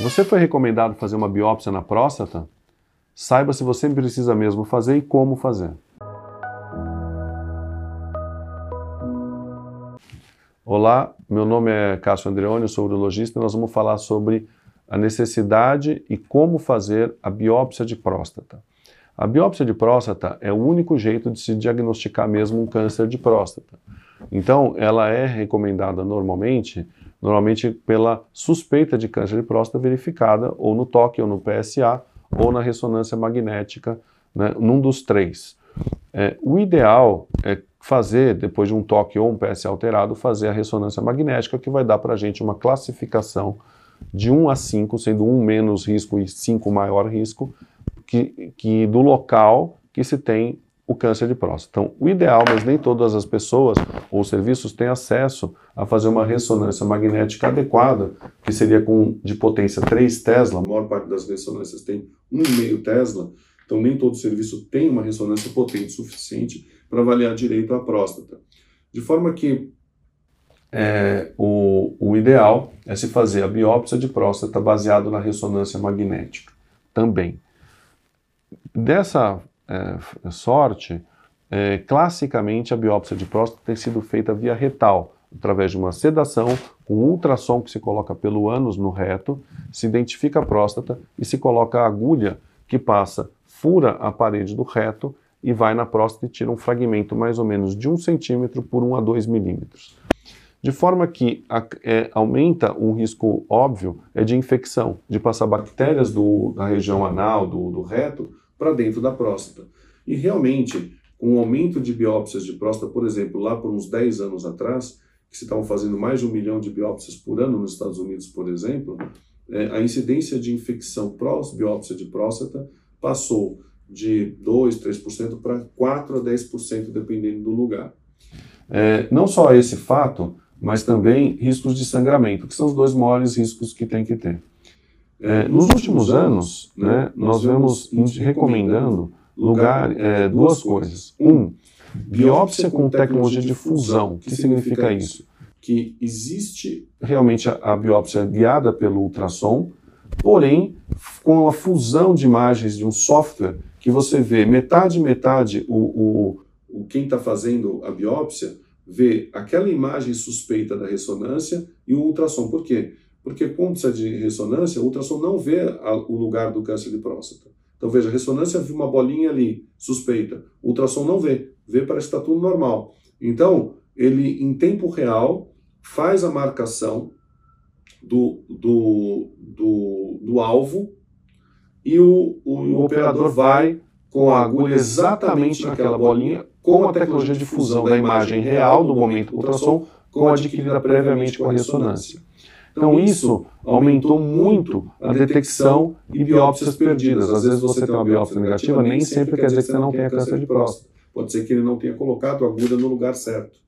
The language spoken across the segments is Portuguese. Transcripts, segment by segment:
Você foi recomendado fazer uma biópsia na próstata? Saiba se você precisa mesmo fazer e como fazer. Olá, meu nome é Cássio Andreoni, eu sou urologista e nós vamos falar sobre a necessidade e como fazer a biópsia de próstata. A biópsia de próstata é o único jeito de se diagnosticar mesmo um câncer de próstata. Então, ela é recomendada normalmente, normalmente pela suspeita de câncer de próstata verificada ou no toque ou no PSA ou na ressonância magnética, né, num dos três. É, o ideal é fazer, depois de um toque ou um PSA alterado, fazer a ressonância magnética, que vai dar para a gente uma classificação de 1 a 5, sendo 1 menos risco e 5 maior risco, que, que do local que se tem o câncer de próstata. Então, o ideal, mas nem todas as pessoas ou serviços têm acesso a fazer uma ressonância magnética adequada, que seria com de potência 3 Tesla, a maior parte das ressonâncias tem 1,5 Tesla, então nem todo serviço tem uma ressonância potente suficiente para avaliar direito a próstata. De forma que é, o, o ideal é se fazer a biópsia de próstata baseado na ressonância magnética também. Dessa é, sorte, é, classicamente a biópsia de próstata tem sido feita via retal, através de uma sedação com ultrassom que se coloca pelo ânus no reto, se identifica a próstata e se coloca a agulha que passa, fura a parede do reto e vai na próstata e tira um fragmento mais ou menos de 1 centímetro por 1 a 2 milímetros. De forma que a, é, aumenta um risco óbvio é de infecção, de passar bactérias do, da região anal, do, do reto, para dentro da próstata. E realmente, com o aumento de biópsias de próstata, por exemplo, lá por uns 10 anos atrás, que se estavam fazendo mais de um milhão de biópsias por ano nos Estados Unidos, por exemplo, é, a incidência de infecção pós-biópsia de próstata passou de 2, 3% para 4 a 10%, dependendo do lugar. É, não só esse fato, mas também riscos de sangramento, que são os dois maiores riscos que tem que ter. É, nos últimos anos, né, nós vemos recomendando lugar, é, duas coisas. Um, biópsia com tecnologia de fusão. O que significa isso? Que existe realmente a, a biópsia guiada pelo ultrassom, porém com a fusão de imagens de um software que você vê metade metade o, o, o quem está fazendo a biópsia vê aquela imagem suspeita da ressonância e o ultrassom. Por quê? Porque quando precisa de ressonância, o ultrassom não vê a, o lugar do câncer de próstata. Então veja, a ressonância viu uma bolinha ali, suspeita. O ultrassom não vê, vê parece que está tudo normal. Então, ele em tempo real faz a marcação do, do, do, do alvo e o, o, o operador vai com a agulha exatamente naquela bolinha, com a tecnologia de fusão da imagem real do momento do ultrassom com a adquirida previamente com a ressonância. Então, isso aumentou muito a detecção e biópsias perdidas. Às vezes você tem uma biópsia negativa, nem sempre quer dizer que você não tenha câncer de próstata. Pode ser que ele não tenha colocado a agulha no lugar certo.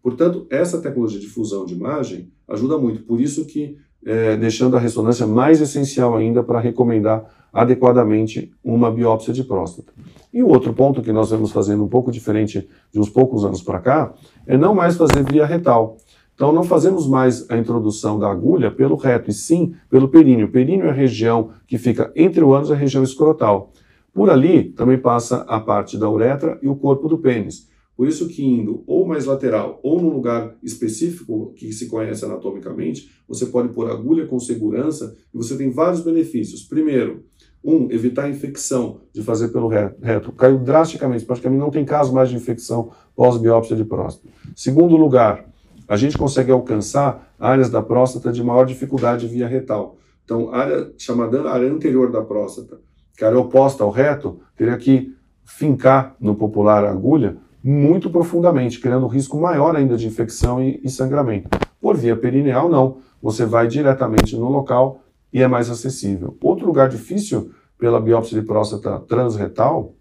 Portanto, essa tecnologia de fusão de imagem ajuda muito. Por isso que, é, deixando a ressonância mais essencial ainda para recomendar adequadamente uma biópsia de próstata. E o outro ponto que nós vamos fazendo um pouco diferente de uns poucos anos para cá é não mais fazer via retal. Então não fazemos mais a introdução da agulha pelo reto, e sim pelo períneo. O períneo é a região que fica entre o ânus e a região escrotal. Por ali também passa a parte da uretra e o corpo do pênis. Por isso que indo ou mais lateral ou num lugar específico que se conhece anatomicamente, você pode pôr agulha com segurança e você tem vários benefícios. Primeiro, um, evitar a infecção de fazer pelo reto. Caiu drasticamente, praticamente não tem caso mais de infecção pós-biópsia de próstata. Segundo lugar, a gente consegue alcançar áreas da próstata de maior dificuldade via retal. Então, área chamada área anterior da próstata, que é oposta ao reto, teria que fincar no popular agulha muito profundamente, criando risco maior ainda de infecção e, e sangramento. Por via perineal, não. Você vai diretamente no local e é mais acessível. Outro lugar difícil pela biópsia de próstata transretal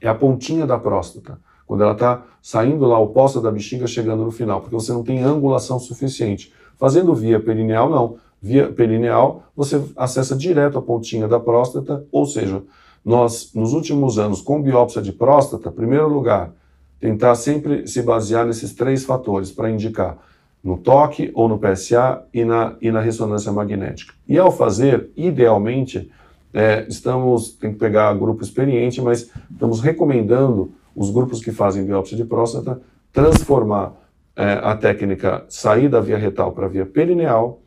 é a pontinha da próstata quando ela está saindo lá oposta da bexiga, chegando no final, porque você não tem angulação suficiente. Fazendo via perineal, não. Via perineal, você acessa direto a pontinha da próstata, ou seja, nós, nos últimos anos, com biópsia de próstata, primeiro lugar, tentar sempre se basear nesses três fatores para indicar no toque ou no PSA e na, e na ressonância magnética. E ao fazer, idealmente, é, estamos, tem que pegar grupo experiente, mas estamos recomendando os grupos que fazem biópsia de próstata transformar é, a técnica sair da via retal para a via perineal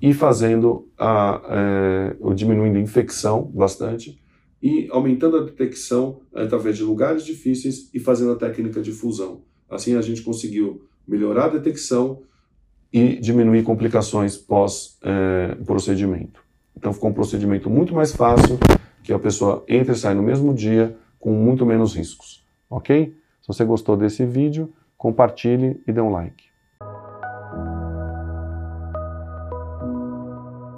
e fazendo a, é, diminuindo a infecção bastante e aumentando a detecção através de lugares difíceis e fazendo a técnica de fusão. Assim a gente conseguiu melhorar a detecção e diminuir complicações pós-procedimento. É, então ficou um procedimento muito mais fácil, que a pessoa entra e sai no mesmo dia com muito menos riscos. Ok? Se você gostou desse vídeo, compartilhe e dê um like.